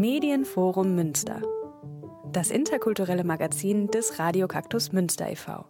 Medienforum Münster. Das interkulturelle Magazin des Radio Kaktus Münster e.V.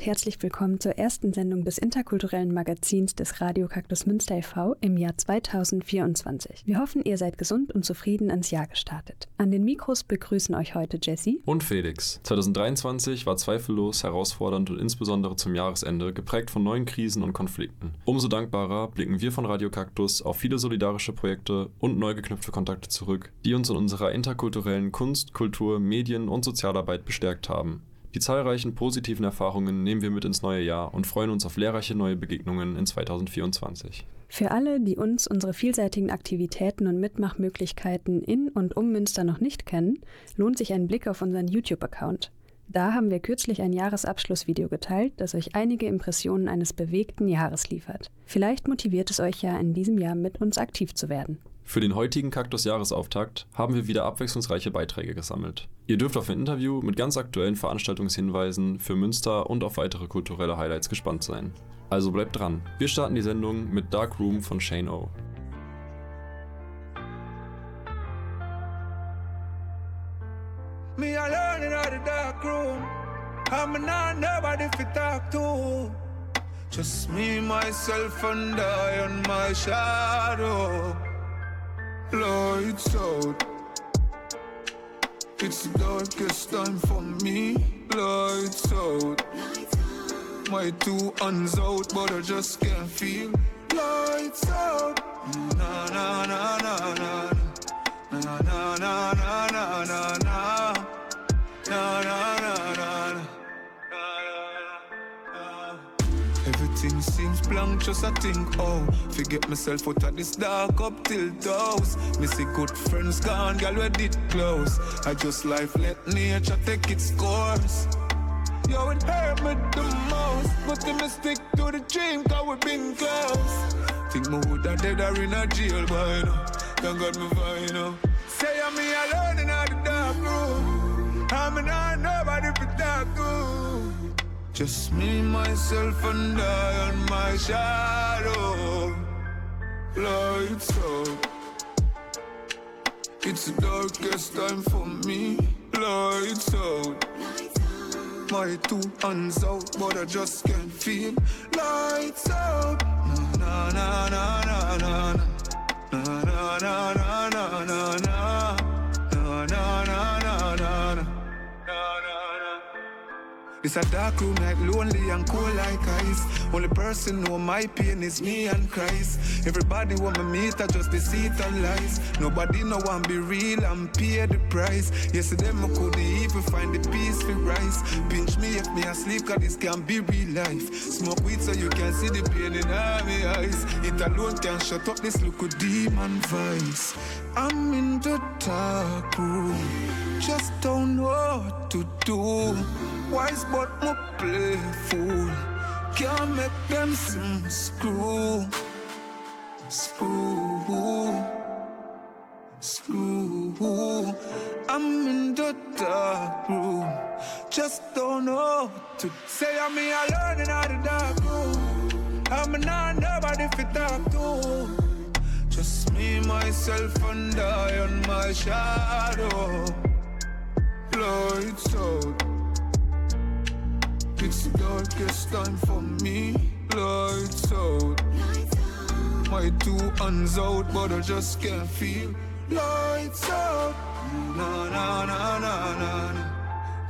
und herzlich willkommen zur ersten Sendung des interkulturellen Magazins des Radio Kaktus Münster e.V. im Jahr 2024. Wir hoffen, ihr seid gesund und zufrieden ans Jahr gestartet. An den Mikros begrüßen euch heute Jessie und Felix. 2023 war zweifellos herausfordernd und insbesondere zum Jahresende geprägt von neuen Krisen und Konflikten. Umso dankbarer blicken wir von Radio Kaktus auf viele solidarische Projekte und neu geknüpfte Kontakte zurück, die uns in unserer interkulturellen Kunst, Kultur, Medien und Sozialarbeit bestärkt haben. Die zahlreichen positiven Erfahrungen nehmen wir mit ins neue Jahr und freuen uns auf lehrreiche neue Begegnungen in 2024. Für alle, die uns, unsere vielseitigen Aktivitäten und Mitmachmöglichkeiten in und um Münster noch nicht kennen, lohnt sich ein Blick auf unseren YouTube-Account. Da haben wir kürzlich ein Jahresabschlussvideo geteilt, das euch einige Impressionen eines bewegten Jahres liefert. Vielleicht motiviert es euch ja in diesem Jahr mit uns aktiv zu werden. Für den heutigen Kaktus-Jahresauftakt haben wir wieder abwechslungsreiche Beiträge gesammelt. Ihr dürft auf ein Interview mit ganz aktuellen Veranstaltungshinweisen für Münster und auf weitere kulturelle Highlights gespannt sein. Also bleibt dran. Wir starten die Sendung mit Dark Room von Shane O. Me alone in the dark room. I'm not nobody to talk to. Just me, myself, and I and my shadow. Lights out. It's the darkest time for me. Lights out. My two hands out, but I just can't feel. Lights out. Na na na na na. Na na na na na na na. Na na na na Everything seems blank, just I think, oh. Forget myself out of this dark up till those. Missy good friends gone, girl, we did close? I just life, let nature take its course. Yo, it hurt me the most But me stick to the dream, cause we been close. Think me woulda dead or in a jail by now Thank God me fine now Say I'm me alone in the dark room. I'm not just me, myself, and I and my shadow. Lights out. It's the darkest time for me. Lights out. My two hands out, but I just can't feel. Lights out. Na na na. Na na na na na na na. Na na na na na This a dark room like lonely and cold like ice. Only person know my pain is me and Christ. Everybody want me meet, I just deceit and lies. Nobody know want be real and pay the price. Yesterday I could even find the peace for rise. Pinch me if me asleep, cause this can be real life. Smoke weed so you can see the pain in my eyes. It alone can shut up this look of demon vice. I'm in the dark room, just don't know what to do. Wise but more playful. Can't make them some screw. Screw. Screw. I'm in the dark room. Just don't know to say. I'm me alone in the dark room. I'm not nobody fit talk to. Just me, myself, and I and my shadow. Lights out. It's darkest time for me. Lights out. My two hands out, but I just can't feel. Lights out. Na na na na na na.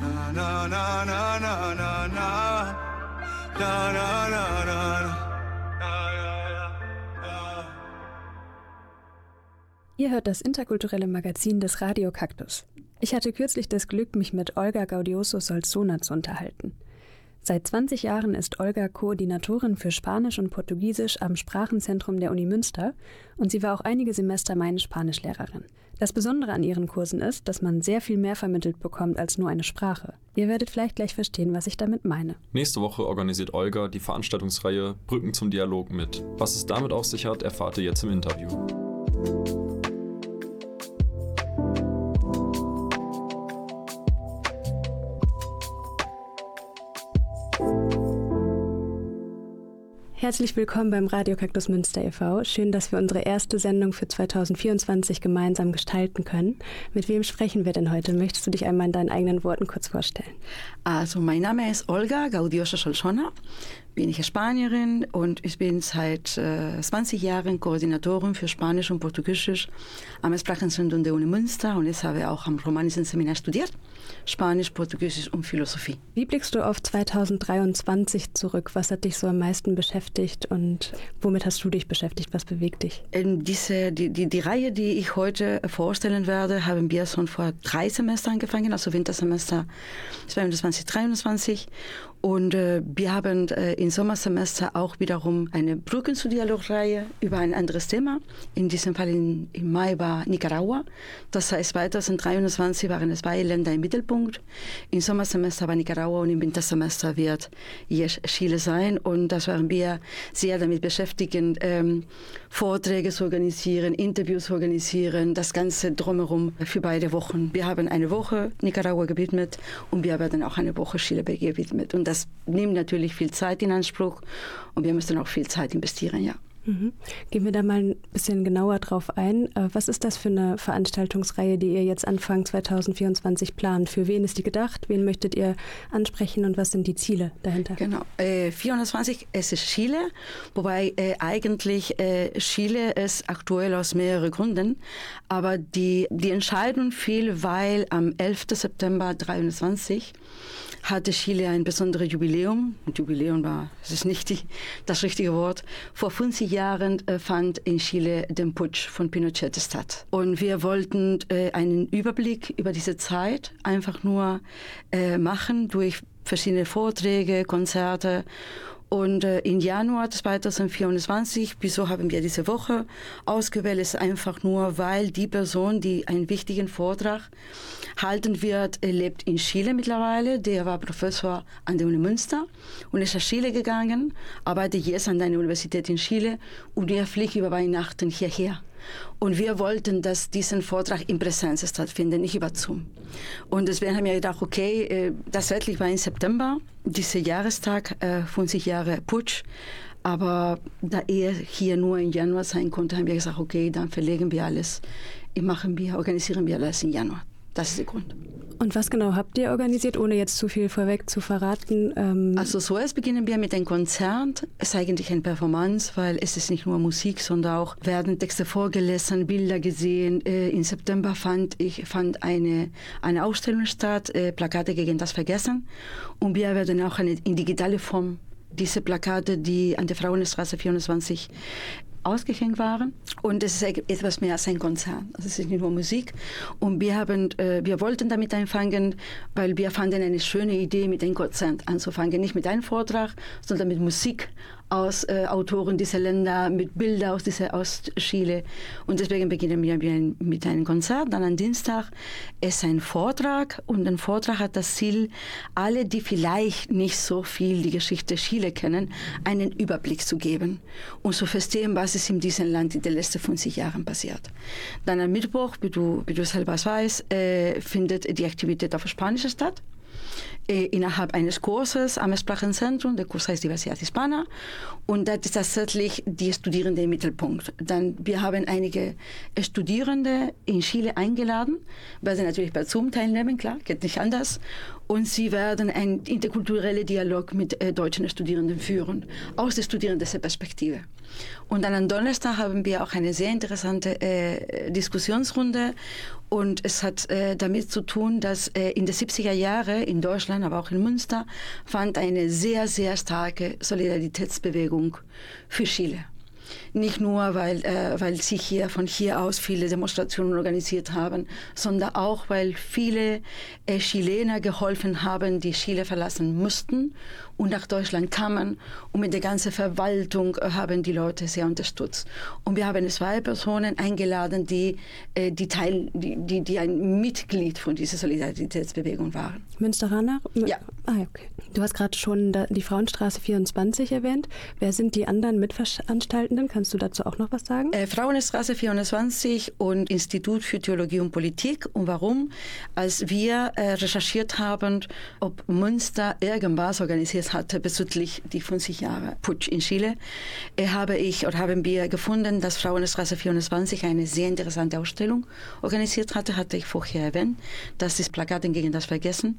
Na na na na na na na. Na na na na na. Ihr hört das interkulturelle Magazin des Radio Kaktus. Ich hatte kürzlich das Glück, mich mit Olga Gaudioso Solzona zu unterhalten. Seit 20 Jahren ist Olga Koordinatorin für Spanisch und Portugiesisch am Sprachenzentrum der Uni Münster und sie war auch einige Semester meine Spanischlehrerin. Das Besondere an ihren Kursen ist, dass man sehr viel mehr vermittelt bekommt als nur eine Sprache. Ihr werdet vielleicht gleich verstehen, was ich damit meine. Nächste Woche organisiert Olga die Veranstaltungsreihe Brücken zum Dialog mit. Was es damit auf sich hat, erfahrt ihr jetzt im Interview. Herzlich willkommen beim Radio Kaktus Münster e.V. Schön, dass wir unsere erste Sendung für 2024 gemeinsam gestalten können. Mit wem sprechen wir denn heute? Möchtest du dich einmal in deinen eigenen Worten kurz vorstellen? Also, mein Name ist Olga Gaudiosa Solsona. Bin ich Spanierin und ich bin seit äh, 20 Jahren Koordinatorin für Spanisch und Portugiesisch am Sprachenzentrum der Uni Münster und ich habe auch am Romanischen Seminar studiert. Spanisch, Portugiesisch und Philosophie. Wie blickst du auf 2023 zurück? Was hat dich so am meisten beschäftigt und womit hast du dich beschäftigt? Was bewegt dich? In diese, die, die, die Reihe, die ich heute vorstellen werde, haben wir schon vor drei Semestern angefangen, also Wintersemester 2022, 2023. Und äh, wir haben äh, im Sommersemester auch wiederum eine Brücken zu Dialogreihe über ein anderes Thema. In diesem Fall in, im Mai war Nicaragua. Das heißt, 2023 waren es zwei Länder im Mittelpunkt. Im Sommersemester war Nicaragua und im Wintersemester wird Chile sein. Und das waren wir sehr damit beschäftigt, ähm, Vorträge zu organisieren, Interviews zu organisieren, das Ganze drumherum für beide Wochen. Wir haben eine Woche Nicaragua gewidmet und wir werden auch eine Woche Chile gewidmet. Und das nimmt natürlich viel Zeit in Anspruch und wir müssen auch viel Zeit investieren, ja. Mhm. Gehen wir da mal ein bisschen genauer drauf ein. Äh, was ist das für eine Veranstaltungsreihe, die ihr jetzt Anfang 2024 plant? Für wen ist die gedacht? Wen möchtet ihr ansprechen und was sind die Ziele dahinter? Genau. Äh, 420 es ist Chile, wobei äh, eigentlich äh, Chile ist aktuell aus mehreren Gründen. Aber die, die Entscheidung fiel, weil am 11. September 2023 hatte Chile ein besonderes Jubiläum. Jubiläum war, es ist nicht die, das richtige Wort. Vor 50 Jahren äh, fand in Chile der Putsch von Pinochet statt. Und wir wollten äh, einen Überblick über diese Zeit einfach nur äh, machen durch verschiedene Vorträge, Konzerte und äh, im Januar 2024, wieso haben wir diese Woche ausgewählt, ist einfach nur, weil die Person, die einen wichtigen Vortrag halten wird, lebt in Chile mittlerweile. Der war Professor an der Uni Münster und ist nach Chile gegangen, arbeitet jetzt an einer Universität in Chile und er fliegt über Weihnachten hierher. Und wir wollten, dass diesen Vortrag in Präsenz stattfindet, nicht über Zoom. Und deswegen haben wir gedacht, okay, äh, das wirklich war im September, dieser Jahrestag, 50 äh, Jahre Putsch. Aber da er hier nur im Januar sein konnte, haben wir gesagt, okay, dann verlegen wir alles, machen wir, organisieren wir alles im Januar. Das ist der Grund. Und was genau habt ihr organisiert, ohne jetzt zu viel vorweg zu verraten? Ähm also zuerst beginnen wir mit einem Konzert. Es ist eigentlich eine Performance, weil es ist nicht nur Musik, sondern auch werden Texte vorgelesen, Bilder gesehen. Äh, Im September fand ich fand eine, eine Ausstellung statt, äh, Plakate gegen das Vergessen. Und wir werden auch eine, in digitale Form diese Plakate, die an der Frauenstraße 24 ausgehängt waren. Und es ist etwas mehr als ein Konzert. Also es ist nicht nur Musik. Und wir, haben, äh, wir wollten damit anfangen, weil wir fanden eine schöne Idee, mit einem Konzert anzufangen. Nicht mit einem Vortrag, sondern mit Musik aus äh, Autoren dieser Länder, mit Bildern aus, dieser, aus Chile. Und deswegen beginnen wir mit einem Konzert. Dann am Dienstag ist ein Vortrag und ein Vortrag hat das Ziel, alle, die vielleicht nicht so viel die Geschichte Chile kennen, einen Überblick zu geben und zu verstehen, was ist in diesem Land in den letzten 50 Jahren passiert. Dann am Mittwoch, wie du, wie du selber weißt, äh, findet die Aktivität auf Spanisch statt äh, innerhalb eines Kurses am Sprachenzentrum. Der Kurs heißt Diversidad Hispana. Und das ist tatsächlich die Studierenden im Mittelpunkt. Dann, wir haben einige Studierende in Chile eingeladen, weil sie natürlich bei Zoom teilnehmen, klar, geht nicht anders. Und sie werden einen interkulturellen Dialog mit äh, deutschen Studierenden führen, aus der Studierendenperspektive. Und dann am Donnerstag haben wir auch eine sehr interessante äh, Diskussionsrunde. Und es hat äh, damit zu tun, dass äh, in den 70er Jahren in Deutschland, aber auch in Münster, fand eine sehr, sehr starke Solidaritätsbewegung für Chile. Nicht nur, weil, äh, weil sie hier von hier aus viele Demonstrationen organisiert haben, sondern auch, weil viele äh, Chilener geholfen haben, die Chile verlassen mussten und nach Deutschland kamen. Und mit der ganzen Verwaltung äh, haben die Leute sehr unterstützt. Und wir haben zwei Personen eingeladen, die, äh, die, Teil, die, die, die ein Mitglied von dieser Solidaritätsbewegung waren. Münsteraner? Ja. Ah, okay. Du hast gerade schon die Frauenstraße 24 erwähnt. Wer sind die anderen Mitveranstaltenden? Kannst du dazu auch noch was sagen? Äh, Frauenstraße 24 und Institut für Theologie und Politik. Und warum? Als wir äh, recherchiert haben, ob Münster irgendwas organisiert hatte bezüglich die 50 Jahre Putsch in Chile, äh, habe ich oder haben wir gefunden, dass Frauenstraße 24 eine sehr interessante Ausstellung organisiert hatte, hatte ich vorher erwähnt. Das ist Plakaten gegen das Vergessen.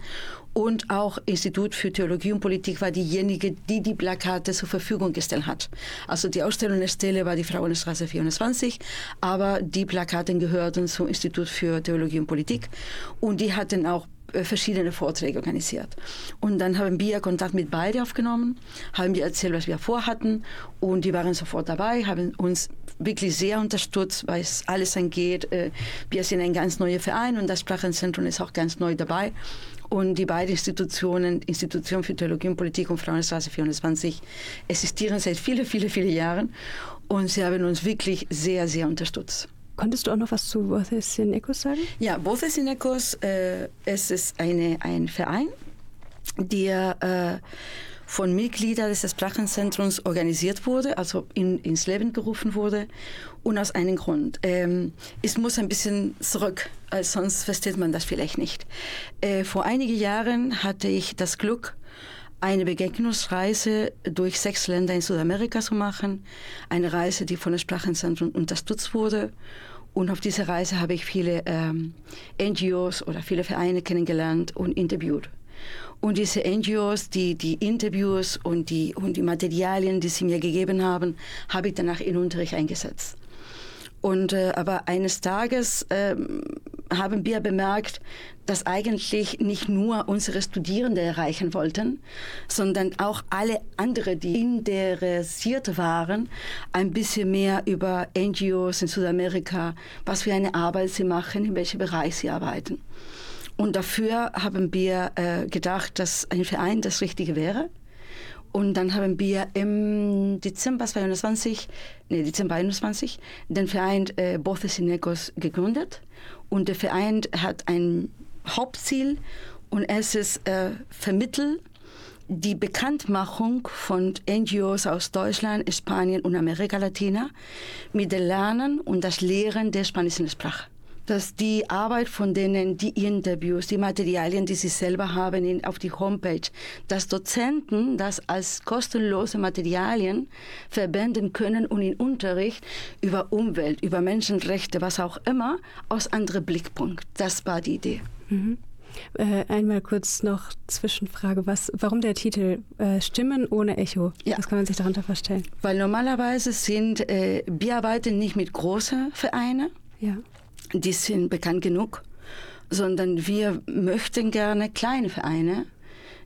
Und auch Institut für Theologie und Politik war diejenige, die die Plakate zur Verfügung gestellt hat. Also die Ausstellungsstelle war die Frauenstraße 24, aber die Plakate gehörten zum Institut für Theologie und Politik und die hatten auch äh, verschiedene Vorträge organisiert. Und dann haben wir Kontakt mit beiden aufgenommen, haben wir erzählt, was wir vorhatten und die waren sofort dabei, haben uns wirklich sehr unterstützt, es alles angeht. Äh, wir sind ein ganz neuer Verein und das Sprachenzentrum ist auch ganz neu dabei. Und die beiden Institutionen, Institution für Theologie und Politik und Frauenstraße 24, existieren seit vielen, vielen, vielen Jahren und sie haben uns wirklich sehr, sehr unterstützt. Konntest du auch noch was zu Voces in Ecos sagen? Ja, Voces in Ecos, äh, es ist eine, ein Verein, der äh, von Mitgliedern des Sprachenzentrums organisiert wurde, also in, ins Leben gerufen wurde. Und aus einem Grund. Ähm, es muss ein bisschen zurück, sonst versteht man das vielleicht nicht. Äh, vor einigen Jahren hatte ich das Glück, eine Begegnungsreise durch sechs Länder in Südamerika zu machen. Eine Reise, die von dem Sprachenzentrum unterstützt wurde. Und auf dieser Reise habe ich viele ähm, NGOs oder viele Vereine kennengelernt und interviewt. Und diese NGOs, die, die Interviews und die, und die Materialien, die sie mir gegeben haben, habe ich danach in Unterricht eingesetzt. Und äh, aber eines Tages äh, haben wir bemerkt, dass eigentlich nicht nur unsere Studierende erreichen wollten, sondern auch alle anderen, die interessiert waren, ein bisschen mehr über NGOs in Südamerika, was für eine Arbeit sie machen, in welchem Bereich sie arbeiten. Und dafür haben wir äh, gedacht, dass ein Verein das Richtige wäre. Und dann haben wir im Dezember 22, nee, Dezember 21 den Verein äh, Voces gegründet. Und der Verein hat ein Hauptziel und es ist äh, vermitteln die Bekanntmachung von NGOs aus Deutschland, Spanien und Amerika Latina mit dem Lernen und das Lehren der spanischen Sprache dass die Arbeit von denen, die Interviews, die Materialien, die sie selber haben in, auf die Homepage, dass Dozenten das als kostenlose Materialien verwenden können und in Unterricht über Umwelt, über Menschenrechte, was auch immer, aus anderem Blickpunkt. Das war die Idee. Mhm. Äh, einmal kurz noch Zwischenfrage, was, warum der Titel äh, Stimmen ohne Echo? Ja. Was kann man sich darunter vorstellen? Weil normalerweise sind, äh, wir arbeiten nicht mit großen Vereinen. Ja die sind bekannt genug, sondern wir möchten gerne kleine Vereine,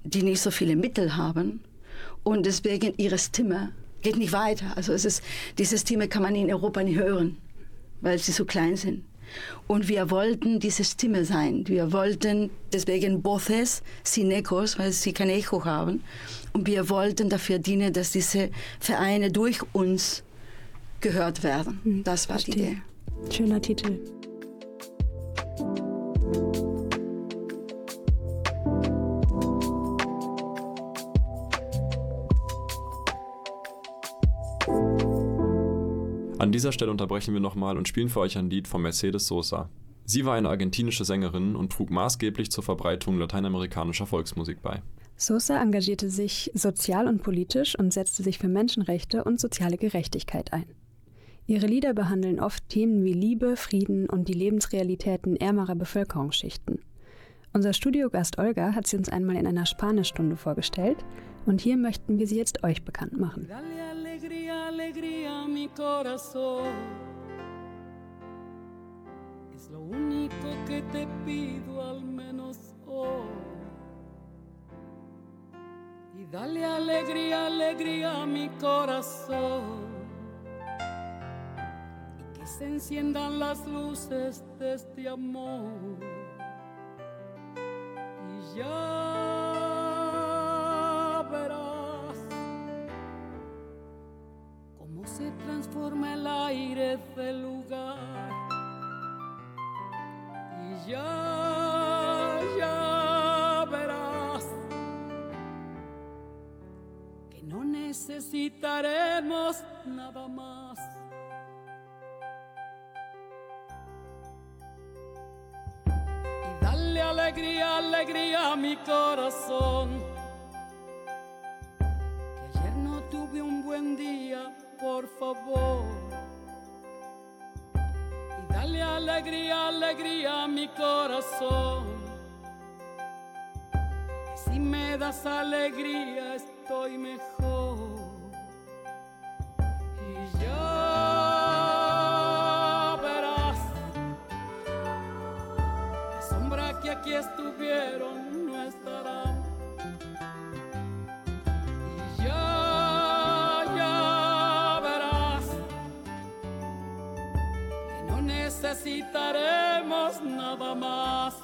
die nicht so viele Mittel haben und deswegen ihre Stimme geht nicht weiter. Also es ist, diese Stimme kann man in Europa nicht hören, weil sie so klein sind. Und wir wollten diese Stimme sein. Wir wollten deswegen Voces, Sinecos, weil sie kein Echo haben. Und wir wollten dafür dienen, dass diese Vereine durch uns gehört werden. Hm, das war Verstehe. die Idee. Schöner Titel. An dieser Stelle unterbrechen wir nochmal und spielen für euch ein Lied von Mercedes Sosa. Sie war eine argentinische Sängerin und trug maßgeblich zur Verbreitung lateinamerikanischer Volksmusik bei. Sosa engagierte sich sozial und politisch und setzte sich für Menschenrechte und soziale Gerechtigkeit ein. Ihre Lieder behandeln oft Themen wie Liebe, Frieden und die Lebensrealitäten ärmerer Bevölkerungsschichten. Unser Studiogast Olga hat sie uns einmal in einer Spanischstunde vorgestellt und hier möchten wir sie jetzt euch bekannt machen. alegría, alegría mi corazón. Es lo único que te pido al menos hoy. Y dale alegría, alegría a mi corazón. que se enciendan las luces de este amor. Y ya se transforma el aire del lugar. Y ya, ya verás que no necesitaremos nada más. Y dale alegría, alegría a mi corazón. Que ayer no tuve un buen día, por favor. Y dale alegría, alegría a mi corazón. Que si me das alegría, estoy mejor. Y ya verás la sombra que aquí estuvieron necesitaremos nada más.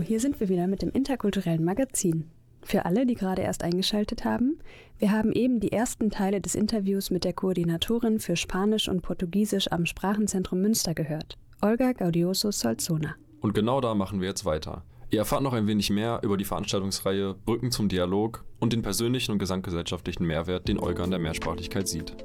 Hier sind wir wieder mit dem interkulturellen Magazin. Für alle, die gerade erst eingeschaltet haben, wir haben eben die ersten Teile des Interviews mit der Koordinatorin für Spanisch und Portugiesisch am Sprachenzentrum Münster gehört, Olga Gaudioso Solzona. Und genau da machen wir jetzt weiter. Ihr erfahrt noch ein wenig mehr über die Veranstaltungsreihe Brücken zum Dialog und den persönlichen und gesamtgesellschaftlichen Mehrwert, den Olga in der Mehrsprachlichkeit sieht.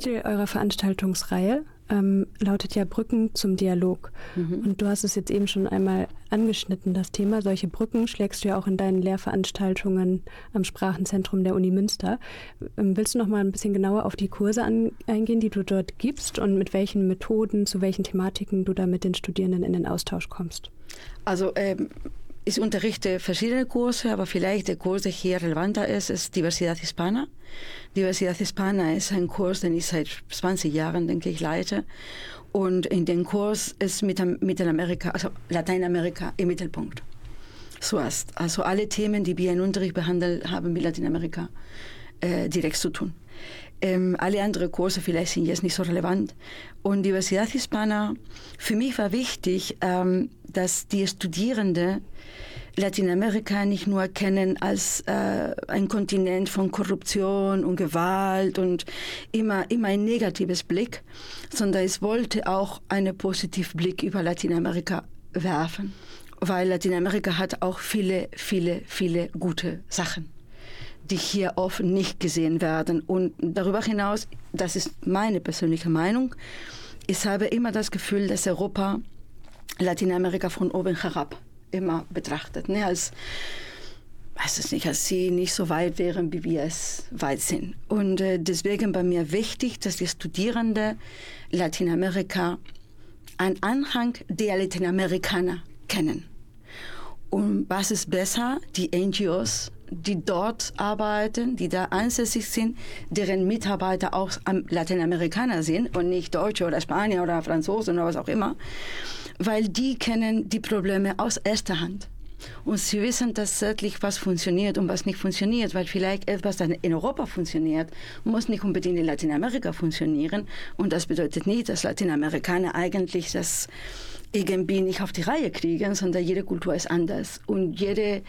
Titel eurer Veranstaltungsreihe, ähm, lautet ja Brücken zum Dialog. Mhm. Und du hast es jetzt eben schon einmal angeschnitten, das Thema. Solche Brücken schlägst du ja auch in deinen Lehrveranstaltungen am Sprachenzentrum der Uni Münster. Ähm, willst du noch mal ein bisschen genauer auf die Kurse an, eingehen, die du dort gibst und mit welchen Methoden, zu welchen Thematiken du da mit den Studierenden in den Austausch kommst? Also ähm, ich unterrichte verschiedene Kurse, aber vielleicht der Kurs, der hier relevanter ist, ist Diversidad Hispana. Diversidad Hispana ist ein Kurs, den ich seit 20 Jahren, denke ich, leite. Und in dem Kurs ist Mittelamerika, also Lateinamerika im Mittelpunkt. Zuerst. Also alle Themen, die wir in Unterricht behandeln, haben mit Lateinamerika äh, direkt zu tun. Ähm, alle anderen Kurse vielleicht sind jetzt nicht so relevant. Und Diversidad Hispana, für mich war wichtig, ähm, dass die Studierenden Lateinamerika nicht nur kennen als äh, ein Kontinent von Korruption und Gewalt und immer, immer ein negatives Blick, sondern es wollte auch einen positiven Blick über Lateinamerika werfen, weil Lateinamerika hat auch viele, viele, viele gute Sachen die hier oft nicht gesehen werden. Und darüber hinaus, das ist meine persönliche Meinung, ich habe immer das Gefühl, dass Europa Lateinamerika von oben herab immer betrachtet, ne, als weiß es nicht, als sie nicht so weit wären, wie wir es weit sind. Und äh, deswegen bei mir wichtig, dass die Studierenden Lateinamerika einen Anhang der Lateinamerikaner kennen. Und was ist besser, die NGOs, die dort arbeiten, die da ansässig sind, deren Mitarbeiter auch Lateinamerikaner sind und nicht Deutsche oder Spanier oder Franzosen oder was auch immer, weil die kennen die Probleme aus erster Hand. Und sie wissen tatsächlich, was funktioniert und was nicht funktioniert, weil vielleicht etwas, das in Europa funktioniert, muss nicht unbedingt in Lateinamerika funktionieren. Und das bedeutet nicht, dass Lateinamerikaner eigentlich das irgendwie nicht auf die Reihe kriegen, sondern jede Kultur ist anders. Und jede,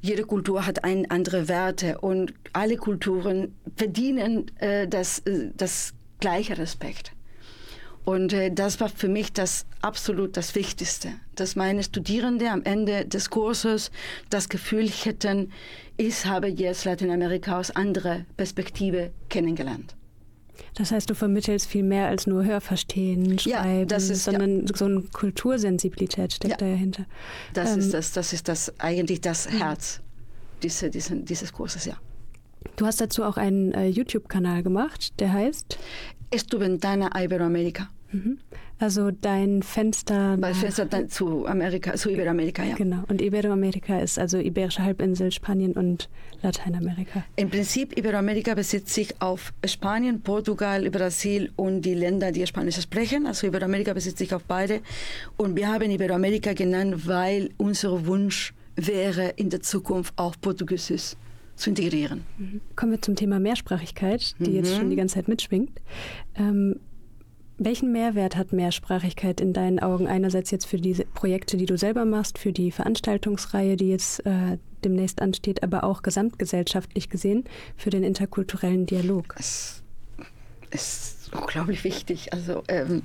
jede Kultur hat ein, andere Werte und alle Kulturen verdienen äh, das, äh, das gleiche Respekt. Und äh, das war für mich das absolut das Wichtigste, dass meine Studierenden am Ende des Kurses das Gefühl hätten, ich habe jetzt Lateinamerika aus anderer Perspektive kennengelernt. Das heißt, du vermittelst viel mehr als nur Hörverstehen, Schreiben, ja, ist, sondern ja. so eine Kultursensibilität steckt ja. dahinter. Das, ähm, ist das, das ist das eigentlich das Herz diese, diese, dieses Kurses, ja. Du hast dazu auch einen äh, YouTube-Kanal gemacht, der heißt Estuventana Iberoamerica. Mhm. Also dein Fenster. Mein Fenster zu Amerika, zu Iberoamerika, ja. Genau. Und Iberoamerika ist also Iberische Halbinsel, Spanien und Lateinamerika. Im Prinzip Iberoamerika besitzt sich auf Spanien, Portugal, Brasil und die Länder, die Spanisch sprechen. Also Iberoamerika besitzt sich auf beide. Und wir haben Iberoamerika genannt, weil unser Wunsch wäre, in der Zukunft auch Portugiesisch zu integrieren. Mhm. Kommen wir zum Thema Mehrsprachigkeit, die mhm. jetzt schon die ganze Zeit mitschwingt. Ähm, welchen Mehrwert hat Mehrsprachigkeit in deinen Augen einerseits jetzt für diese Projekte, die du selber machst, für die Veranstaltungsreihe, die jetzt äh, demnächst ansteht, aber auch gesamtgesellschaftlich gesehen für den interkulturellen Dialog? Es ist unglaublich wichtig. Also ähm,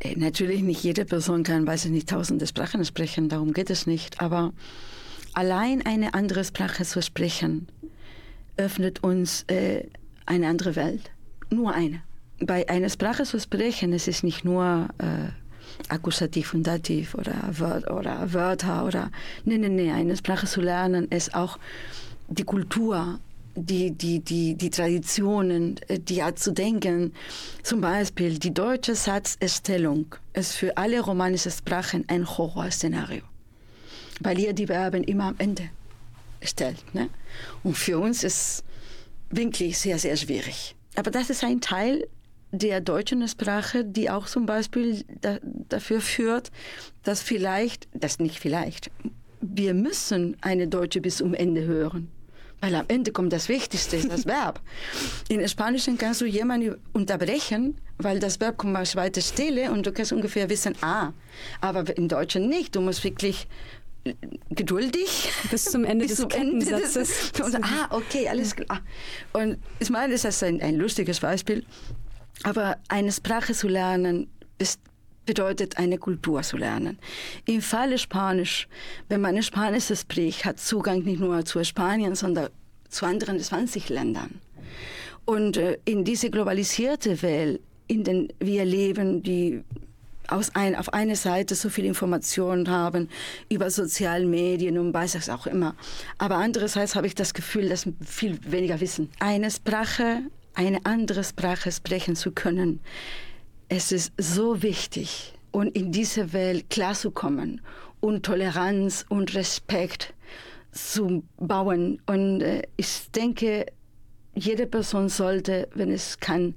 äh, natürlich nicht jede Person kann, weiß ich nicht, tausende Sprachen sprechen, darum geht es nicht. Aber allein eine andere Sprache zu sprechen, öffnet uns äh, eine andere Welt. Nur eine bei einer Sprache zu sprechen, es ist nicht nur äh, Akkusativ und Dativ oder, oder Wörter oder nee, nee, nee, eine Sprache zu lernen ist auch die Kultur, die, die, die, die Traditionen, äh, die Art zu denken. Zum Beispiel die deutsche Satzerstellung ist für alle romanischen Sprachen ein Horrorszenario, weil ihr die Verben immer am Ende stellt. Ne? Und für uns ist wirklich sehr, sehr schwierig. Aber das ist ein Teil der deutschen Sprache, die auch zum Beispiel da, dafür führt, dass vielleicht, das nicht vielleicht, wir müssen eine Deutsche bis zum Ende hören. Weil am Ende kommt das Wichtigste, das Verb. In Spanischen kannst du jemanden unterbrechen, weil das Verb kommt aus zweiter Stelle und du kannst ungefähr wissen, ah, aber im Deutschen nicht. Du musst wirklich geduldig bis zum Ende bis des Kettensatzes. ah, okay, alles klar. Und ich meine, das ist ein, ein lustiges Beispiel. Aber eine Sprache zu lernen ist, bedeutet eine Kultur zu lernen. Im Falle Spanisch, wenn man Spanisch spricht, hat Zugang nicht nur zu Spanien, sondern zu anderen 20 Ländern. Und äh, in diese globalisierte Welt in denen wir leben, die aus ein, auf einer Seite so viel Informationen haben über soziale Medien und weiß es auch immer. Aber andererseits habe ich das Gefühl, dass viel weniger wissen. Eine Sprache, eine andere Sprache sprechen zu können, es ist so wichtig und in diese Welt klarzukommen und Toleranz und Respekt zu bauen. Und äh, ich denke, jede Person sollte, wenn es kann,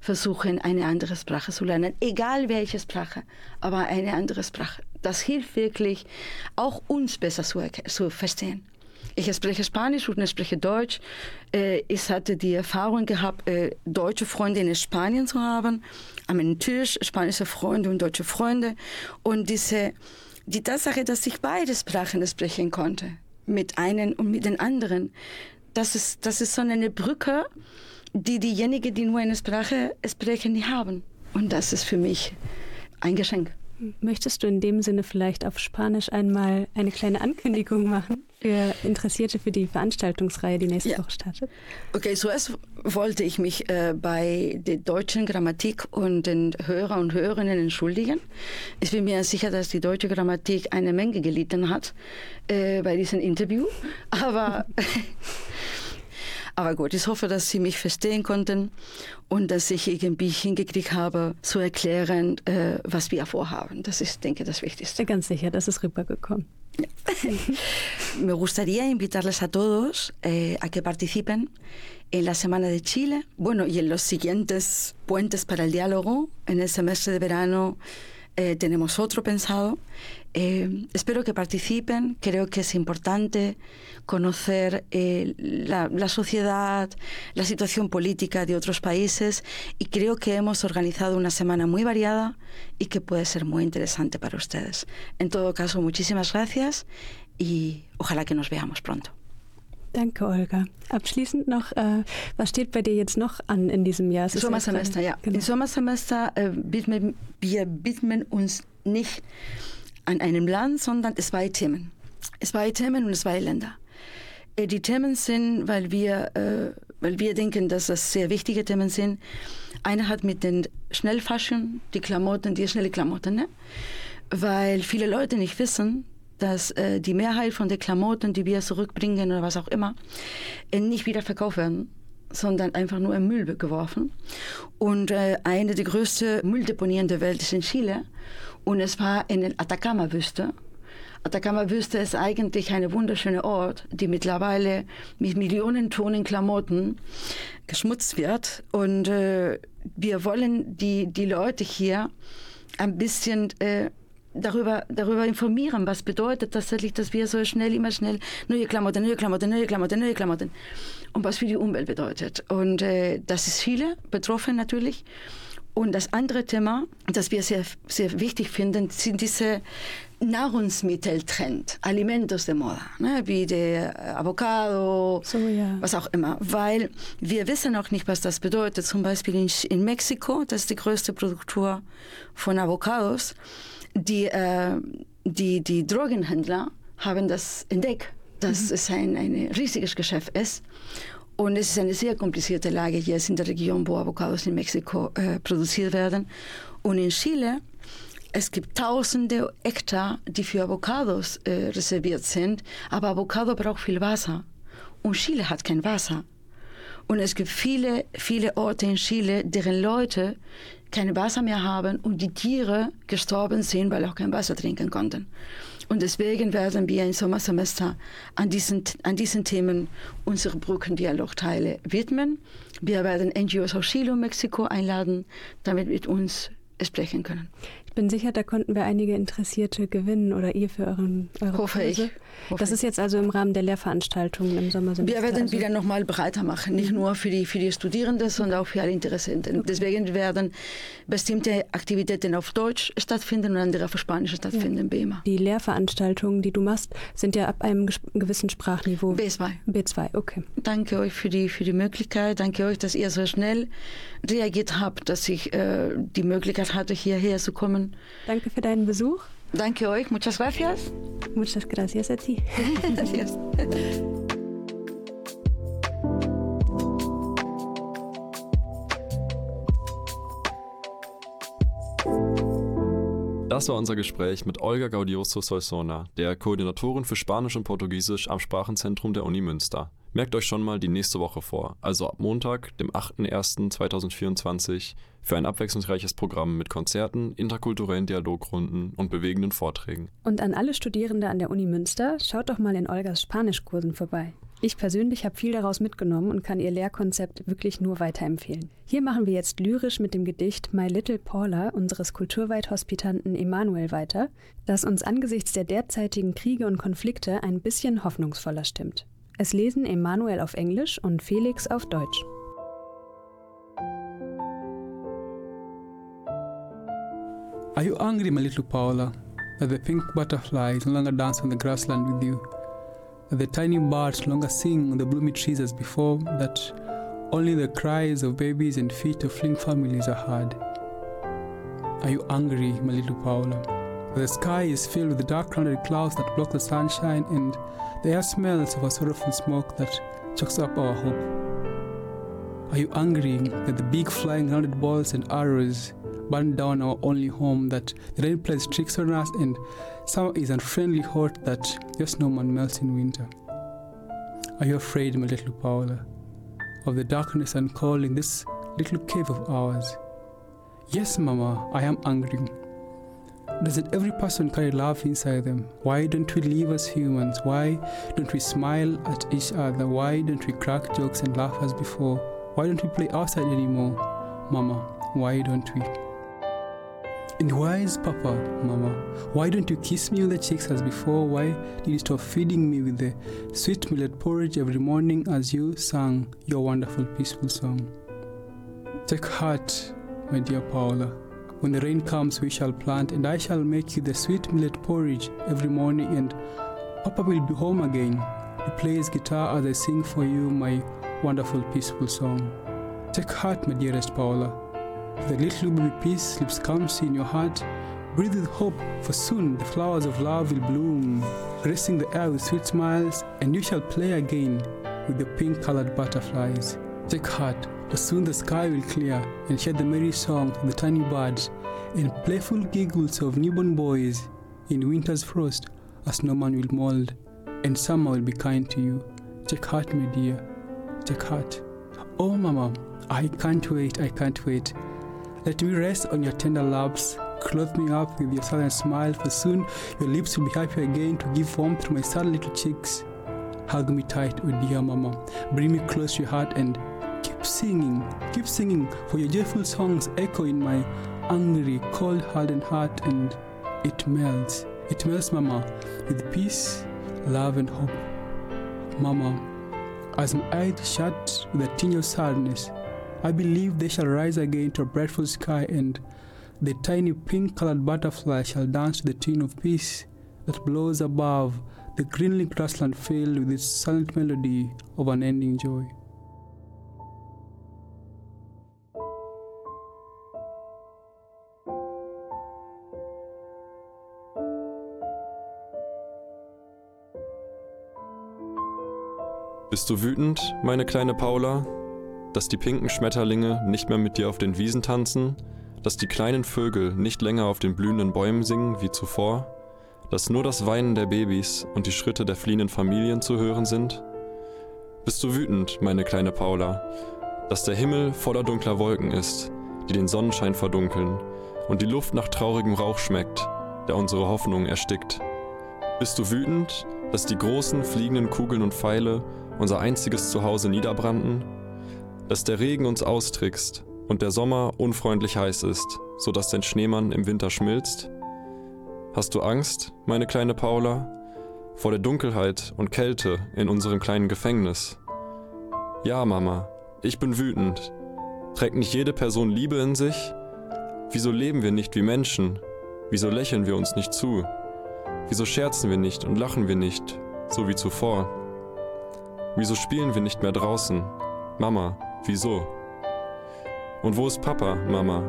versuchen, eine andere Sprache zu lernen, egal welche Sprache, aber eine andere Sprache. Das hilft wirklich, auch uns besser zu, zu verstehen. Ich spreche Spanisch und ich spreche Deutsch. Äh, ich hatte die Erfahrung gehabt, äh, deutsche Freunde in Spanien zu haben, meinem Tisch, spanische Freunde und deutsche Freunde. Und diese, die Tatsache, dass ich beide Sprachen sprechen konnte, mit einem und mit den anderen, das ist, das ist so eine Brücke, die diejenigen, die nur eine Sprache sprechen, nicht haben. Und das ist für mich ein Geschenk. Möchtest du in dem Sinne vielleicht auf Spanisch einmal eine kleine Ankündigung machen für Interessierte für die Veranstaltungsreihe, die nächste ja. Woche startet? Okay, zuerst wollte ich mich äh, bei der deutschen Grammatik und den Hörer und Hörerinnen entschuldigen. Ich bin mir sicher, dass die deutsche Grammatik eine Menge gelitten hat äh, bei diesem Interview. Aber Aber gut, ich hoffe, dass Sie mich verstehen konnten und dass ich irgendwie hingekriegt habe, zu erklären, äh, was wir vorhaben. Das ist, denke ich, das Wichtigste. Ganz sicher, das ist rübergekommen. Me gustaría invitarles a todos eh, a que participen en la Semana de Chile, bueno, y en los siguientes puentes para el diálogo, en el semestre de verano eh, tenemos otro pensado. Eh, espero que participen, creo que es importante conocer eh, la, la, sociedad, la situación política de otros países y creo que hemos organizado una semana muy variada y que puede ser muy interesante para ustedes. En todo caso, muchísimas gracias y ojalá que nos veamos pronto. Danke, Olga. Abschließend noch, äh, was steht bei dir jetzt noch an in diesem Jahr? Sommersemester, ja. Genau. Im Sommersemester äh, widmen, wir widmen uns nicht an einem Land, sondern zwei Themen. Zwei Themen und zwei Länder. Äh, die Themen sind, weil wir, äh, weil wir denken, dass das sehr wichtige Themen sind. Eine hat mit den Schnellfashion, die Klamotten, die schnelle Klamotten, ne? weil viele Leute nicht wissen, dass äh, die Mehrheit von den Klamotten, die wir zurückbringen oder was auch immer, äh, nicht wieder verkauft werden, sondern einfach nur im Müll geworfen. Und äh, eine der größten Mülldeponien der Welt ist in Chile und es war in der Atacama-Wüste. Atacama-Wüste ist eigentlich ein wunderschöner Ort, die mittlerweile mit Millionen Tonnen Klamotten geschmutzt wird. Und äh, wir wollen die, die Leute hier ein bisschen äh, darüber, darüber informieren, was bedeutet tatsächlich, dass wir so schnell, immer schnell neue Klamotten, neue Klamotten, neue Klamotten, neue Klamotten und was für die Umwelt bedeutet. Und äh, das ist viele betroffen natürlich. Und das andere Thema, das wir sehr, sehr wichtig finden, sind diese Nahrungsmitteltrend, Alimentos de Moda, ne, wie der Avocado, so, ja. was auch immer. Weil wir wissen auch nicht, was das bedeutet. Zum Beispiel in, in Mexiko, das ist die größte Produktur von Avocados, die, äh, die, die Drogenhändler haben das entdeckt, dass mhm. es ein, ein riesiges Geschäft ist. Und es ist eine sehr komplizierte Lage jetzt in der Region, wo Avocados in Mexiko äh, produziert werden. Und in Chile, es gibt tausende Hektar, die für Avocados äh, reserviert sind. Aber Avocado braucht viel Wasser. Und Chile hat kein Wasser. Und es gibt viele, viele Orte in Chile, deren Leute kein Wasser mehr haben und die Tiere gestorben sind, weil auch kein Wasser trinken konnten. Und deswegen werden wir im Sommersemester an diesen, an diesen Themen unsere Brückendialogteile widmen. Wir werden NGOs aus Chile und Mexiko einladen, damit mit uns sprechen können. Ich bin sicher, da konnten wir einige Interessierte gewinnen oder ihr für euren, eure Hoffe Kurse. ich. Hoffe das ist jetzt also im Rahmen der Lehrveranstaltungen im Sommersemester. Wir werden also wieder nochmal breiter machen, nicht nur für die, für die Studierenden, sondern auch für alle Interessenten. Okay. Deswegen werden bestimmte Aktivitäten auf Deutsch stattfinden und andere auf Spanisch stattfinden, ja. immer. Die Lehrveranstaltungen, die du machst, sind ja ab einem gewissen Sprachniveau. B2. B2, okay. Danke euch für die, für die Möglichkeit. Danke euch, dass ihr so schnell reagiert habt, dass ich äh, die Möglichkeit hatte, hierher zu kommen. Frauen. Danke für deinen Besuch. Danke euch. Muchas gracias. Muchas gracias a ti. gracias. Das war unser Gespräch mit Olga Gaudioso Solsona, der Koordinatorin für Spanisch und Portugiesisch am Sprachenzentrum der Uni Münster. Merkt euch schon mal die nächste Woche vor, also ab Montag, dem 8.01.2024, für ein abwechslungsreiches Programm mit Konzerten, interkulturellen Dialogrunden und bewegenden Vorträgen. Und an alle Studierende an der Uni Münster, schaut doch mal in Olgas Spanischkursen vorbei. Ich persönlich habe viel daraus mitgenommen und kann ihr Lehrkonzept wirklich nur weiterempfehlen. Hier machen wir jetzt lyrisch mit dem Gedicht My Little Paula unseres Kulturweit-Hospitanten Emanuel weiter, das uns angesichts der derzeitigen Kriege und Konflikte ein bisschen hoffnungsvoller stimmt. Es lesen Emanuel auf Englisch und Felix auf Deutsch. Are you angry, my little Paula, that the pink butterflies no longer dance on the grassland with you? That the tiny birds no longer sing on the bloomy trees as before? That only the cries of babies and feet of fleeing families are heard? Are you angry, my little Paula? That the sky is filled with dark clouded clouds that block the sunshine and the are smells of a sorrowful smoke that chokes up our hope? Are you angry that the big flying rounded balls and arrows burn down our only home, that the rain plays tricks on us, and summer is unfriendly hot, that your snowman melts in winter. Are you afraid, my little Paula, of the darkness and cold in this little cave of ours? Yes, Mama, I am angry. Doesn't every person carry love inside them? Why don't we live as humans? Why don't we smile at each other? Why don't we crack jokes and laugh as before? Why don't we play outside anymore? Mama, why don't we? And why is Papa, Mama? Why don't you kiss me on the cheeks as before? Why did you stop feeding me with the sweet millet porridge every morning as you sang your wonderful, peaceful song? Take heart, my dear Paula. When the rain comes, we shall plant, and I shall make you the sweet millet porridge every morning, and Papa will be home again. He plays guitar as I sing for you my wonderful, peaceful song. Take heart, my dearest Paula. The little baby peace sleeps calmly in your heart. Breathe with hope, for soon the flowers of love will bloom, gracing the air with sweet smiles, and you shall play again with the pink colored butterflies. Take heart, for soon the sky will clear and share the merry song of the tiny birds and playful giggles of newborn boys. In winter's frost, a snowman will mold, and summer will be kind to you. Take heart, my dear. Take heart. Oh, Mama, I can't wait, I can't wait. Let me rest on your tender laps. Clothe me up with your silent smile, for soon your lips will be happy again to give warmth to my sad little cheeks. Hug me tight, oh dear Mama. Bring me close to your heart and keep singing, keep singing, for your joyful songs echo in my angry, cold, hardened heart, and it melts. It melts, Mama, with peace, love, and hope. Mama, as my eyes shut with a tinge of sadness, I believe they shall rise again to a brightful sky, and the tiny pink colored butterfly shall dance to the tune of peace that blows above the greenly grassland filled with its silent melody of unending joy. Bist du wütend, meine kleine Paula? dass die pinken Schmetterlinge nicht mehr mit dir auf den Wiesen tanzen, dass die kleinen Vögel nicht länger auf den blühenden Bäumen singen wie zuvor, dass nur das Weinen der Babys und die Schritte der fliehenden Familien zu hören sind? Bist du wütend, meine kleine Paula, dass der Himmel voller dunkler Wolken ist, die den Sonnenschein verdunkeln und die Luft nach traurigem Rauch schmeckt, der unsere Hoffnung erstickt? Bist du wütend, dass die großen fliegenden Kugeln und Pfeile unser einziges Zuhause niederbrannten dass der Regen uns austrickst und der Sommer unfreundlich heiß ist, sodass dein Schneemann im Winter schmilzt? Hast du Angst, meine kleine Paula, vor der Dunkelheit und Kälte in unserem kleinen Gefängnis? Ja, Mama, ich bin wütend. Trägt nicht jede Person Liebe in sich? Wieso leben wir nicht wie Menschen? Wieso lächeln wir uns nicht zu? Wieso scherzen wir nicht und lachen wir nicht, so wie zuvor? Wieso spielen wir nicht mehr draußen? Mama, Wieso? Und wo ist Papa, Mama?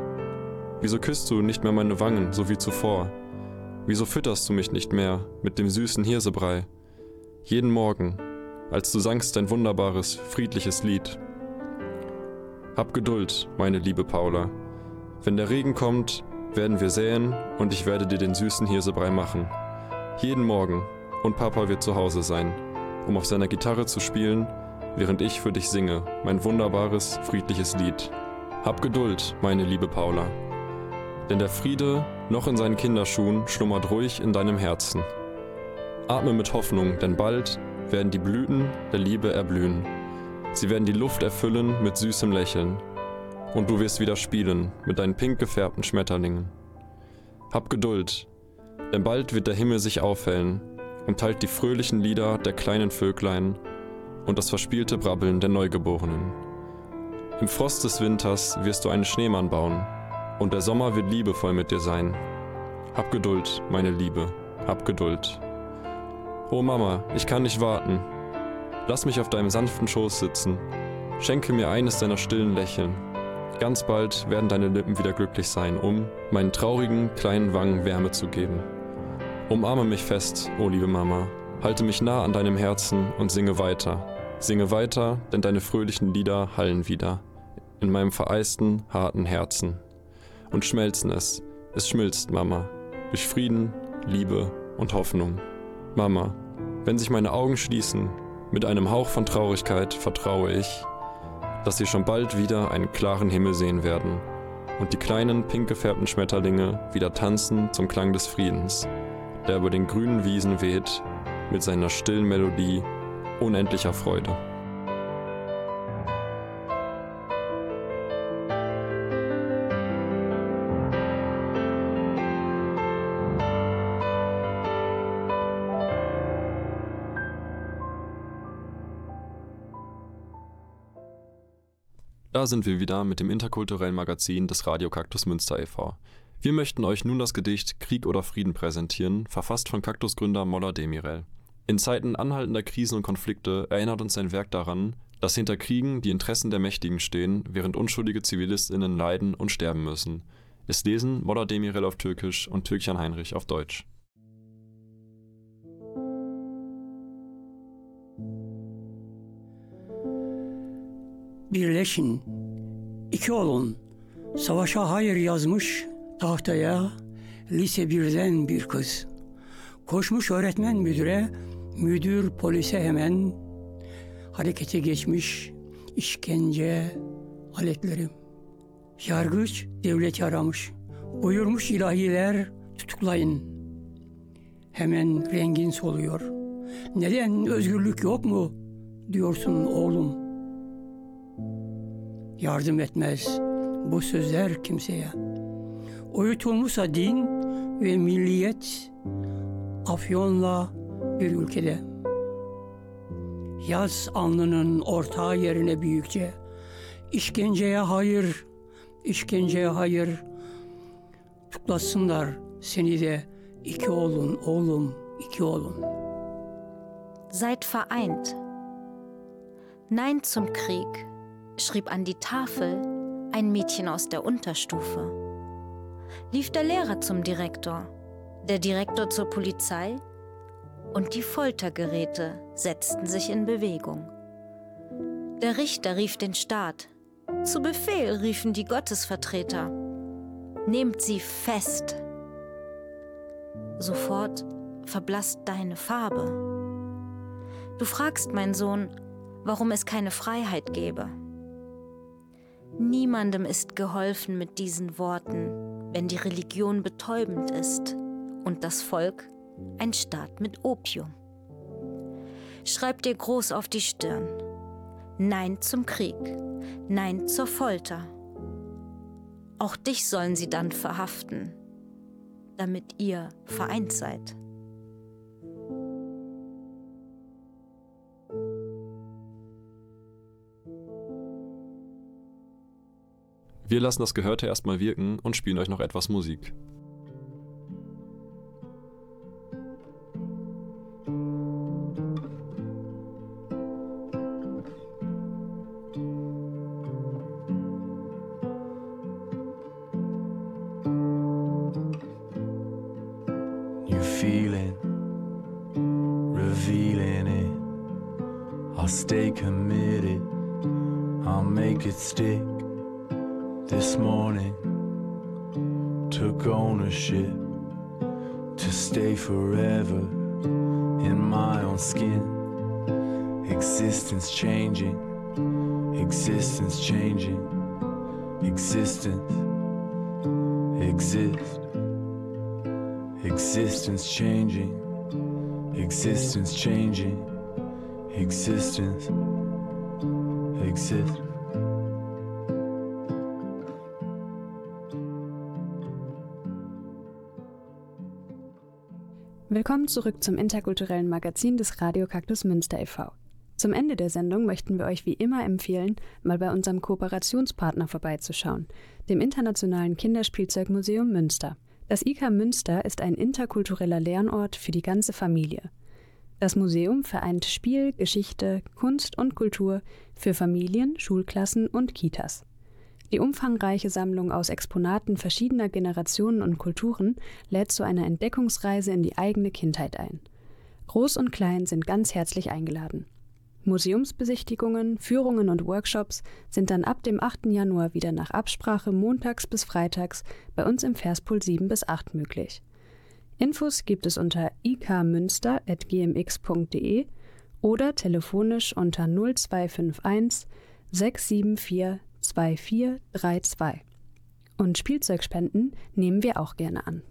Wieso küsst du nicht mehr meine Wangen, so wie zuvor? Wieso fütterst du mich nicht mehr mit dem süßen Hirsebrei? Jeden Morgen, als du sangst dein wunderbares, friedliches Lied. Hab Geduld, meine liebe Paula. Wenn der Regen kommt, werden wir säen und ich werde dir den süßen Hirsebrei machen. Jeden Morgen. Und Papa wird zu Hause sein, um auf seiner Gitarre zu spielen, während ich für dich singe, mein wunderbares, friedliches Lied. Hab Geduld, meine liebe Paula. Denn der Friede, noch in seinen Kinderschuhen, schlummert ruhig in deinem Herzen. Atme mit Hoffnung, denn bald werden die Blüten der Liebe erblühen. Sie werden die Luft erfüllen mit süßem Lächeln. Und du wirst wieder spielen mit deinen pink gefärbten Schmetterlingen. Hab Geduld, denn bald wird der Himmel sich aufhellen und teilt die fröhlichen Lieder der kleinen Vöglein und das verspielte Brabbeln der Neugeborenen. Im Frost des Winters wirst du einen Schneemann bauen, und der Sommer wird liebevoll mit dir sein. Hab Geduld, meine Liebe, hab Geduld. Oh Mama, ich kann nicht warten. Lass mich auf deinem sanften Schoß sitzen. Schenke mir eines deiner stillen Lächeln. Ganz bald werden deine Lippen wieder glücklich sein, um meinen traurigen kleinen Wangen Wärme zu geben. Umarme mich fest, o oh liebe Mama, halte mich nah an deinem Herzen und singe weiter. Singe weiter, denn deine fröhlichen Lieder hallen wieder in meinem vereisten, harten Herzen und schmelzen es. Es schmilzt, Mama, durch Frieden, Liebe und Hoffnung. Mama, wenn sich meine Augen schließen, mit einem Hauch von Traurigkeit vertraue ich, dass sie schon bald wieder einen klaren Himmel sehen werden und die kleinen pink gefärbten Schmetterlinge wieder tanzen zum Klang des Friedens, der über den grünen Wiesen weht mit seiner stillen Melodie unendlicher Freude. Da sind wir wieder mit dem interkulturellen Magazin des Radio Kaktus Münster e.V. Wir möchten euch nun das Gedicht Krieg oder Frieden präsentieren, verfasst von Kaktusgründer Moller Demirel. In Zeiten anhaltender Krisen und Konflikte erinnert uns sein Werk daran, dass hinter Kriegen die Interessen der Mächtigen stehen, während unschuldige ZivilistInnen leiden und sterben müssen. Es lesen Moller Demirel auf Türkisch und Türkjan Heinrich auf Deutsch. birleşin. İki olun. Savaşa hayır yazmış tahtaya lise birden bir kız. Koşmuş öğretmen müdüre, müdür polise hemen harekete geçmiş işkence aletlerim. Yargıç devleti aramış. Buyurmuş ilahiler tutuklayın. Hemen rengin soluyor. Neden özgürlük yok mu diyorsun oğlum.'' yardım etmez bu sözler kimseye. Uyutulmuşsa din ve milliyet afyonla bir ülkede. Yaz alnının ortağı yerine büyükçe. İşkenceye hayır, işkenceye hayır. Tuklasınlar seni de iki oğlun, oğlum, iki oğlun. Seid vereint. Nein zum Krieg. schrieb an die Tafel ein Mädchen aus der Unterstufe. Lief der Lehrer zum Direktor, der Direktor zur Polizei und die Foltergeräte setzten sich in Bewegung. Der Richter rief den Staat. Zu Befehl riefen die Gottesvertreter. Nehmt sie fest. Sofort verblasst deine Farbe. Du fragst, mein Sohn, warum es keine Freiheit gebe. Niemandem ist geholfen mit diesen Worten, wenn die Religion betäubend ist und das Volk ein Staat mit Opium. Schreib dir groß auf die Stirn. Nein zum Krieg, nein zur Folter. Auch dich sollen sie dann verhaften, damit ihr vereint seid. Wir lassen das Gehörte erstmal wirken und spielen euch noch etwas Musik. Existence exist. Willkommen zurück zum interkulturellen Magazin des Radio Kaktus Münster e.V. Zum Ende der Sendung möchten wir euch wie immer empfehlen, mal bei unserem Kooperationspartner vorbeizuschauen, dem Internationalen Kinderspielzeugmuseum Münster. Das IK Münster ist ein interkultureller Lernort für die ganze Familie. Das Museum vereint Spiel, Geschichte, Kunst und Kultur für Familien, Schulklassen und Kitas. Die umfangreiche Sammlung aus Exponaten verschiedener Generationen und Kulturen lädt zu einer Entdeckungsreise in die eigene Kindheit ein. Groß und Klein sind ganz herzlich eingeladen. Museumsbesichtigungen, Führungen und Workshops sind dann ab dem 8. Januar wieder nach Absprache montags bis freitags bei uns im Verspool 7 bis 8 möglich. Infos gibt es unter ikmünster.gmx.de oder telefonisch unter 0251 674 2432. Und Spielzeugspenden nehmen wir auch gerne an.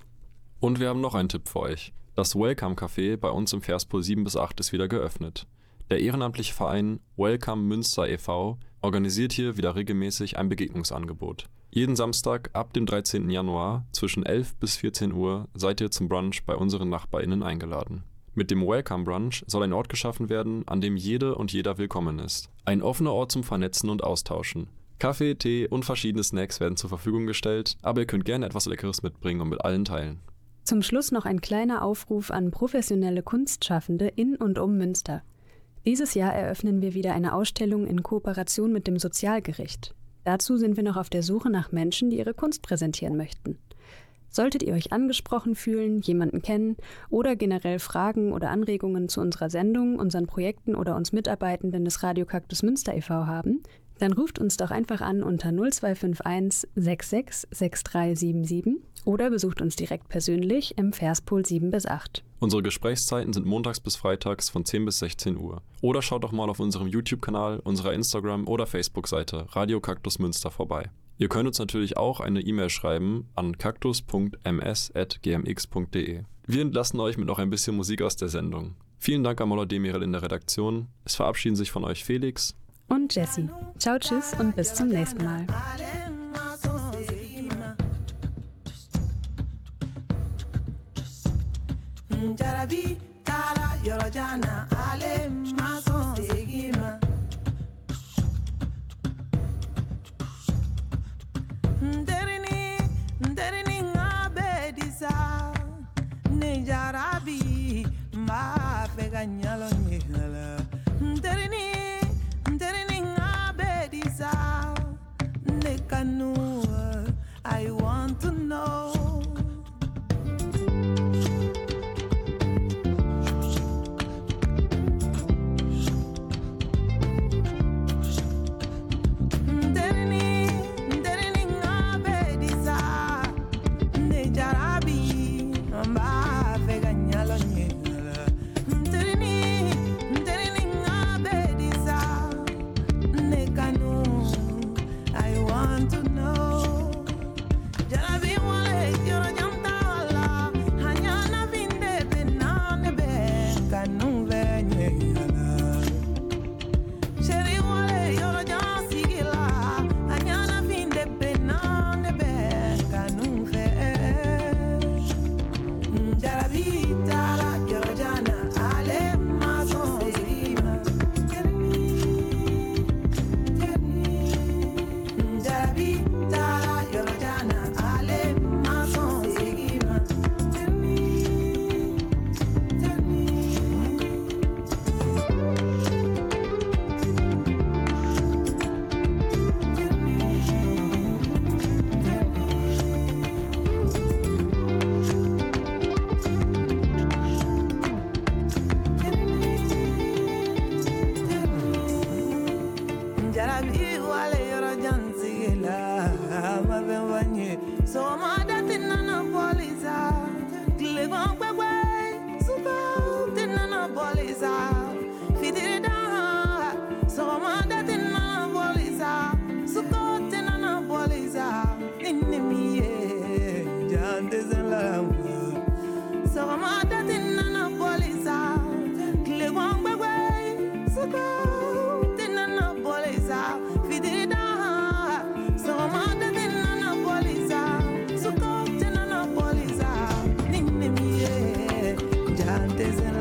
Und wir haben noch einen Tipp für euch. Das Welcome Café bei uns im Verspool 7 bis 8 ist wieder geöffnet. Der ehrenamtliche Verein Welcome Münster e.V. organisiert hier wieder regelmäßig ein Begegnungsangebot. Jeden Samstag ab dem 13. Januar zwischen 11 bis 14 Uhr seid ihr zum Brunch bei unseren NachbarInnen eingeladen. Mit dem Welcome Brunch soll ein Ort geschaffen werden, an dem jede und jeder willkommen ist. Ein offener Ort zum Vernetzen und Austauschen. Kaffee, Tee und verschiedene Snacks werden zur Verfügung gestellt, aber ihr könnt gerne etwas Leckeres mitbringen und mit allen teilen. Zum Schluss noch ein kleiner Aufruf an professionelle Kunstschaffende in und um Münster. Dieses Jahr eröffnen wir wieder eine Ausstellung in Kooperation mit dem Sozialgericht. Dazu sind wir noch auf der Suche nach Menschen, die ihre Kunst präsentieren möchten. Solltet ihr euch angesprochen fühlen, jemanden kennen oder generell Fragen oder Anregungen zu unserer Sendung, unseren Projekten oder uns Mitarbeitenden des Radio Kaktus Münster e.V. haben, dann ruft uns doch einfach an unter 0251 66 6377 oder besucht uns direkt persönlich im Verspool 7 bis 8. Unsere Gesprächszeiten sind montags bis freitags von 10 bis 16 Uhr. Oder schaut doch mal auf unserem YouTube-Kanal, unserer Instagram- oder Facebook-Seite Radio Kaktus Münster vorbei. Ihr könnt uns natürlich auch eine E-Mail schreiben an kaktus.ms.gmx.de. Wir entlassen euch mit noch ein bisschen Musik aus der Sendung. Vielen Dank an Mola Demirel in der Redaktion. Es verabschieden sich von euch Felix und Jessie. Ciao, tschüss und bis zum nächsten Mal. jarabi taara yɔrɔ jan na ale ma sɔn segin ma. n la nterini nterini ŋa di sa ne kanu I want to know. やって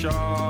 shore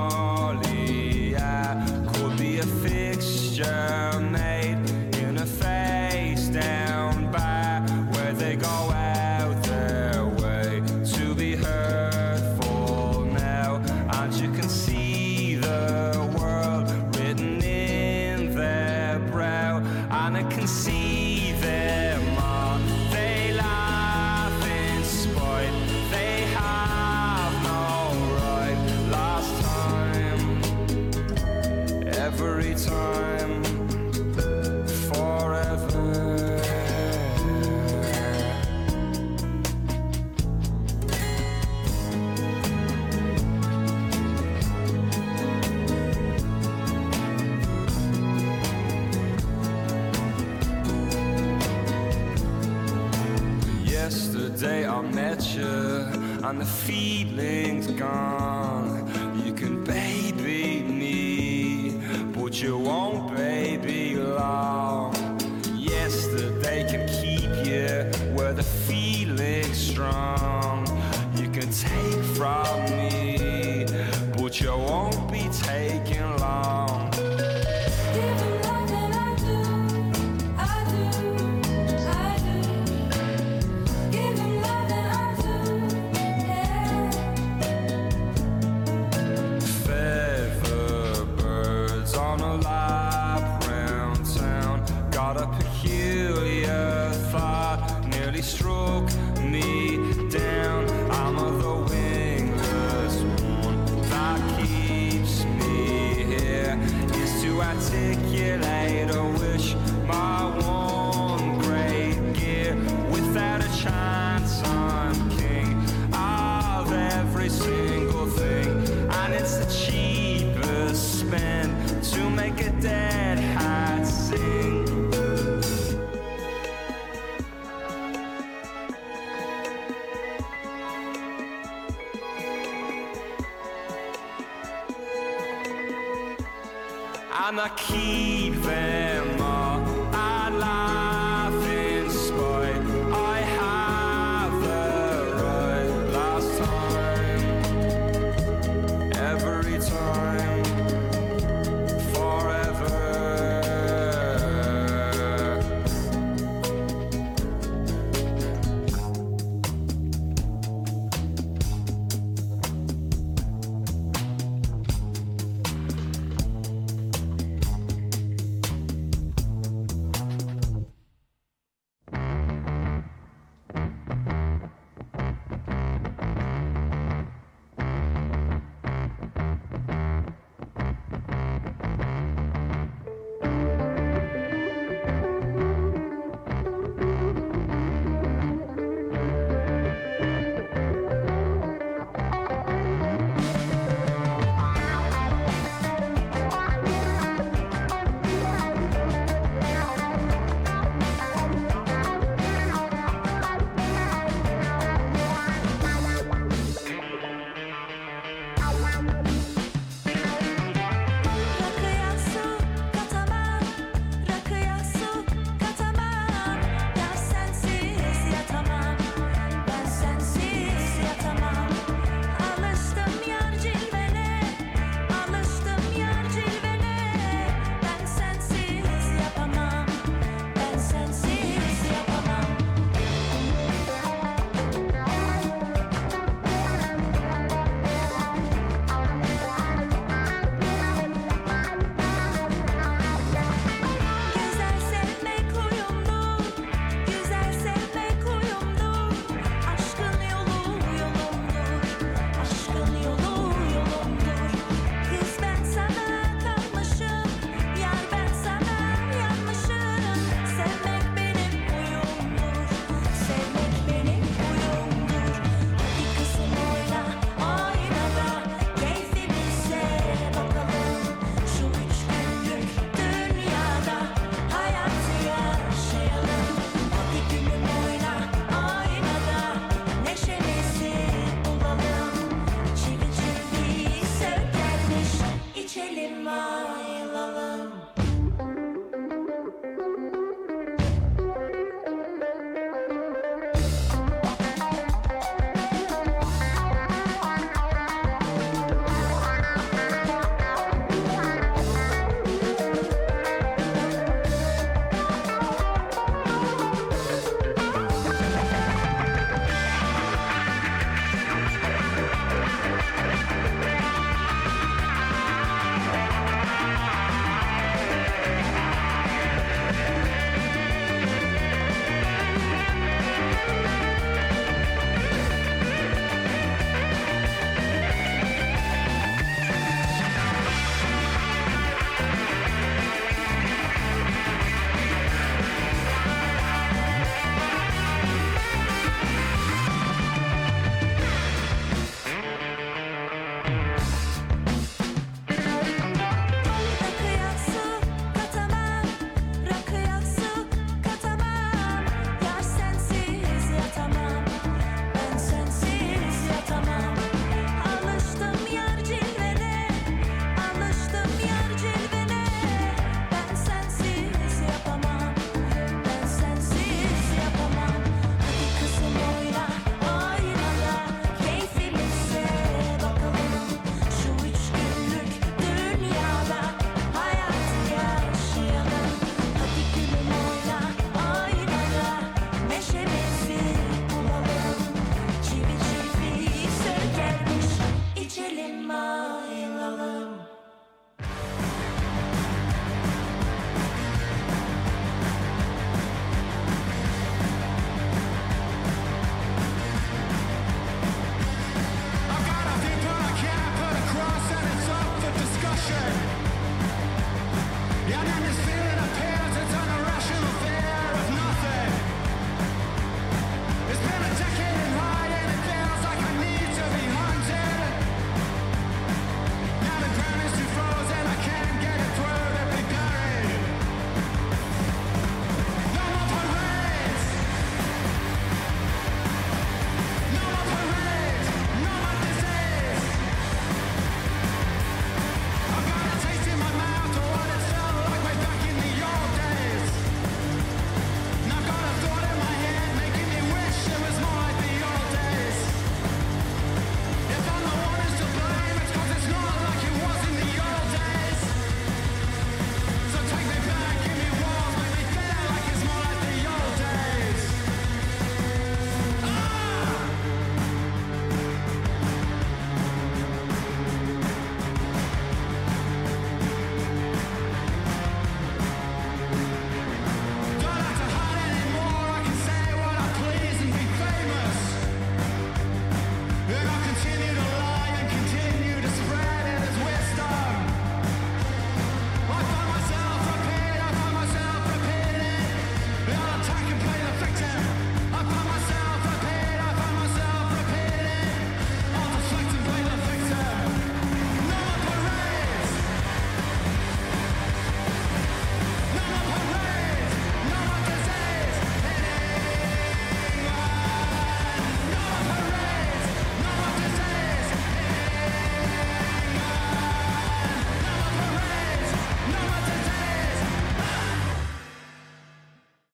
And I keep them